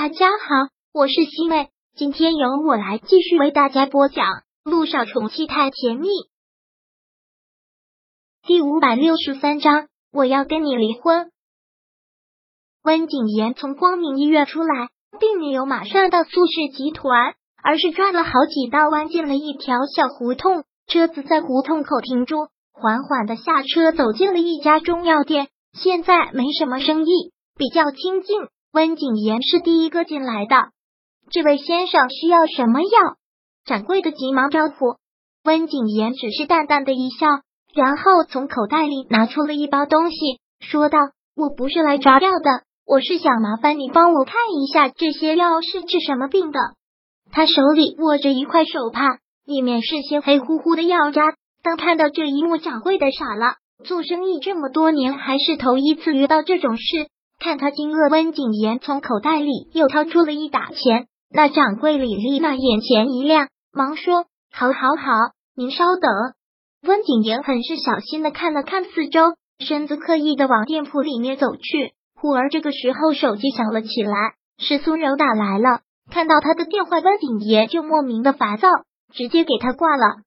大家好，我是西妹，今天由我来继续为大家播讲《路上宠妻太甜蜜》第五百六十三章。我要跟你离婚。温景言从光明医院出来，并没有马上到苏氏集团，而是转了好几道弯，进了一条小胡同。车子在胡同口停住，缓缓的下车，走进了一家中药店。现在没什么生意，比较清静。温景言是第一个进来的，这位先生需要什么药？掌柜的急忙招呼。温景言只是淡淡的一笑，然后从口袋里拿出了一包东西，说道：“我不是来抓药的，我是想麻烦你帮我看一下这些药是治什么病的。”他手里握着一块手帕，里面是些黑乎乎的药渣。当看到这一幕，掌柜的傻了。做生意这么多年，还是头一次遇到这种事。看他惊愕，温景言从口袋里又掏出了一打钱。那掌柜李丽娜眼前一亮，忙说：“好，好，好，您稍等。”温景言很是小心的看了看四周，身子刻意的往店铺里面走去。忽而这个时候，手机响了起来，是苏柔打来了。看到他的电话，温景言就莫名的烦躁，直接给他挂了。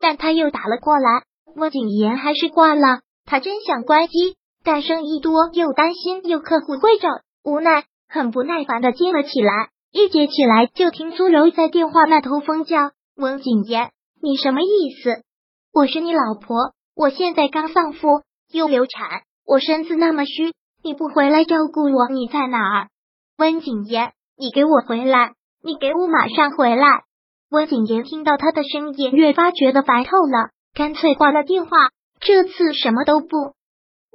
但他又打了过来，温景言还是挂了。他真想关机。但生意多，又担心又客户会找，无奈很不耐烦的接了起来。一接起来，就听苏柔在电话那头疯叫：“温景言，你什么意思？我是你老婆，我现在刚丧夫又流产，我身子那么虚，你不回来照顾我，你在哪儿？温景言，你给我回来！你给我马上回来！”温景言听到他的声音，越发觉得烦透了，干脆挂了电话。这次什么都不。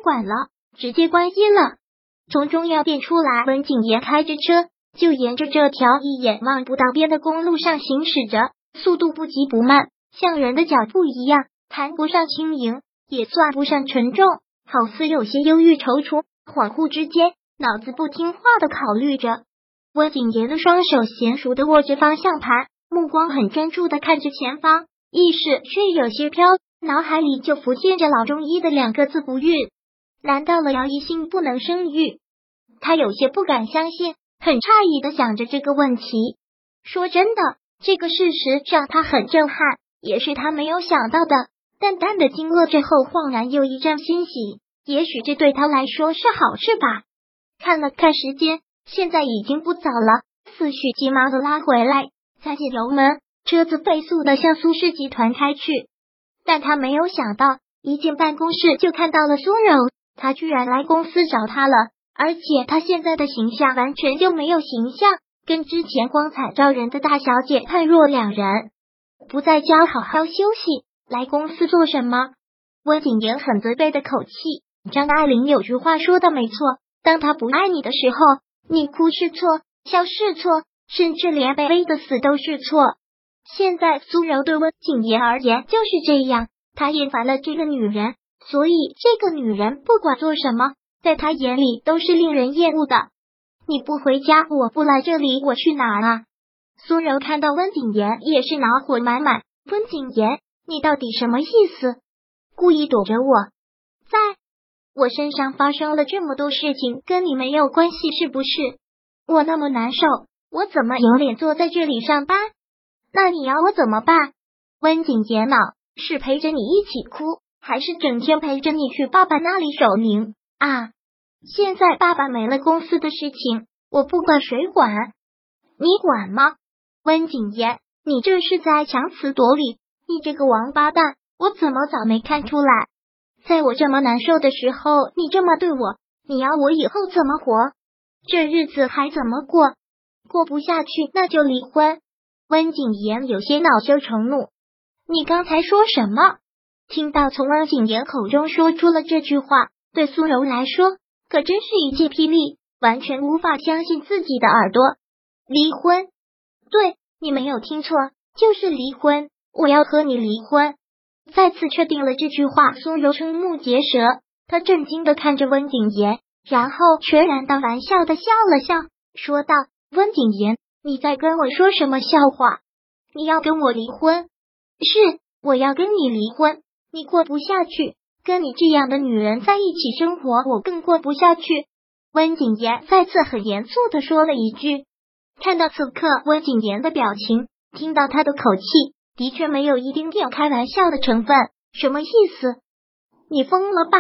管了，直接关机了。从中药店出来，温景言开着车就沿着这条一眼望不到边的公路上行驶着，速度不急不慢，像人的脚步一样，谈不上轻盈，也算不上沉重，好似有些忧郁踌躇。恍惚之间，脑子不听话的考虑着。温景言的双手娴熟的握着方向盘，目光很专注的看着前方，意识却有些飘，脑海里就浮现着老中医的两个字：不孕。难道了姚一性不能生育？他有些不敢相信，很诧异的想着这个问题。说真的，这个事实让他很震撼，也是他没有想到的。淡淡的惊愕之后，恍然又一阵欣喜。也许这对他来说是好事吧。看了看时间，现在已经不早了。思绪急忙的拉回来，踩紧油门，车子飞速的向苏氏集团开去。但他没有想到，一进办公室就看到了苏柔。他居然来公司找他了，而且他现在的形象完全就没有形象，跟之前光彩照人的大小姐判若两人。不在家好好休息，来公司做什么？温景言很责备的口气。张爱玲有句话说的没错：当他不爱你的时候，你哭是错，笑是错，甚至连卑微的死都是错。现在苏柔对温景言而言就是这样，他厌烦了这个女人。所以，这个女人不管做什么，在他眼里都是令人厌恶的。你不回家，我不来这里，我去哪儿啊？苏柔看到温景言也是恼火满满。温景言，你到底什么意思？故意躲着我？在我身上发生了这么多事情，跟你没有关系是不是？我那么难受，我怎么有脸坐在这里上班？那你要我怎么办？温景言恼，是陪着你一起哭。还是整天陪着你去爸爸那里守灵啊！现在爸爸没了，公司的事情我不管，谁管？你管吗？温景言，你这是在强词夺理！你这个王八蛋，我怎么早没看出来？在我这么难受的时候，你这么对我，你要我以后怎么活？这日子还怎么过？过不下去，那就离婚！温景言有些恼羞成怒，你刚才说什么？听到从温景言口中说出了这句话，对苏柔来说可真是一记霹雳，完全无法相信自己的耳朵。离婚？对你没有听错，就是离婚。我要和你离婚。再次确定了这句话，苏柔瞠目结舌，他震惊的看着温景言，然后全然当玩笑的笑了笑，说道：“温景言，你在跟我说什么笑话？你要跟我离婚？是，我要跟你离婚。”你过不下去，跟你这样的女人在一起生活，我更过不下去。温景言再次很严肃的说了一句，看到此刻温景言的表情，听到他的口气，的确没有一丁点开玩笑的成分。什么意思？你疯了吧，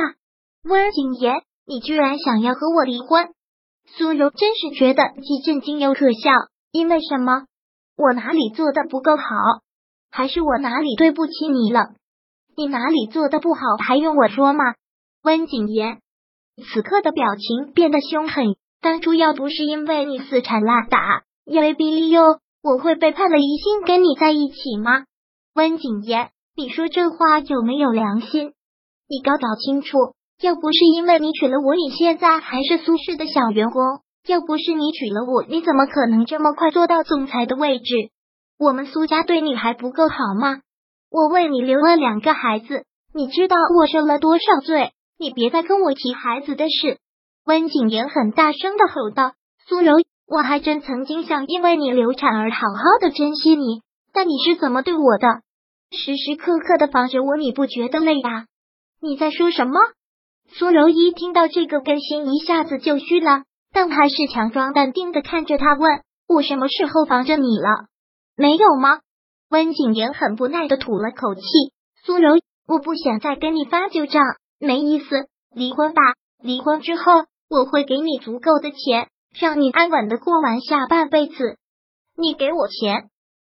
温景言？你居然想要和我离婚？苏柔真是觉得既震惊又可笑。因为什么？我哪里做的不够好？还是我哪里对不起你了？你哪里做的不好，还用我说吗？温景言此刻的表情变得凶狠。当初要不是因为你死缠烂打，威逼利诱，我会背叛了疑心跟你在一起吗？温景言，你说这话有没有良心？你搞搞清楚，要不是因为你娶了我，你现在还是苏氏的小员工；要不是你娶了我，你怎么可能这么快做到总裁的位置？我们苏家对你还不够好吗？我为你留了两个孩子，你知道我受了多少罪？你别再跟我提孩子的事。温景言很大声的吼道：“苏柔，我还真曾经想因为你流产而好好的珍惜你，但你是怎么对我的？时时刻刻的防着我，你不觉得累啊？你在说什么？”苏柔一听到这个，根心一下子就虚了，但还是强装淡定的看着他问：“我什么时候防着你了？没有吗？”温景言很不耐的吐了口气：“苏柔，我不想再跟你发旧账，没意思，离婚吧。离婚之后。”我会给你足够的钱，让你安稳的过完下半辈子。你给我钱，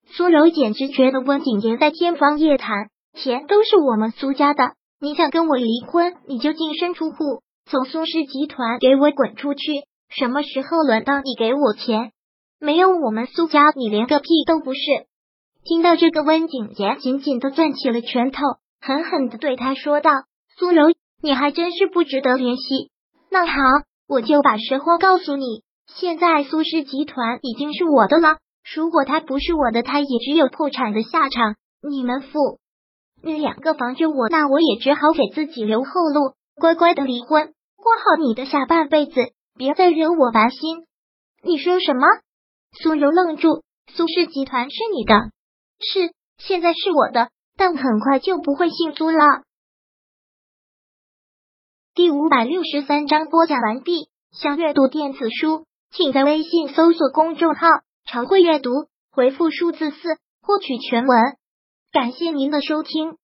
苏柔简直觉得温景言在天方夜谭。钱都是我们苏家的，你想跟我离婚，你就净身出户，从苏氏集团给我滚出去。什么时候轮到你给我钱？没有我们苏家，你连个屁都不是。听到这个，温景言紧紧的攥起了拳头，狠狠的对他说道：“苏柔，你还真是不值得怜惜。”那好，我就把实话告诉你。现在苏氏集团已经是我的了。如果他不是我的，他也只有破产的下场。你们父女两个防着我，那我也只好给自己留后路，乖乖的离婚，过好你的下半辈子，别再惹我烦心。你说什么？苏柔愣住。苏氏集团是你的，是现在是我的，但很快就不会姓苏了。第五百六十三章播讲完毕。想阅读电子书，请在微信搜索公众号“常会阅读”，回复数字四获取全文。感谢您的收听。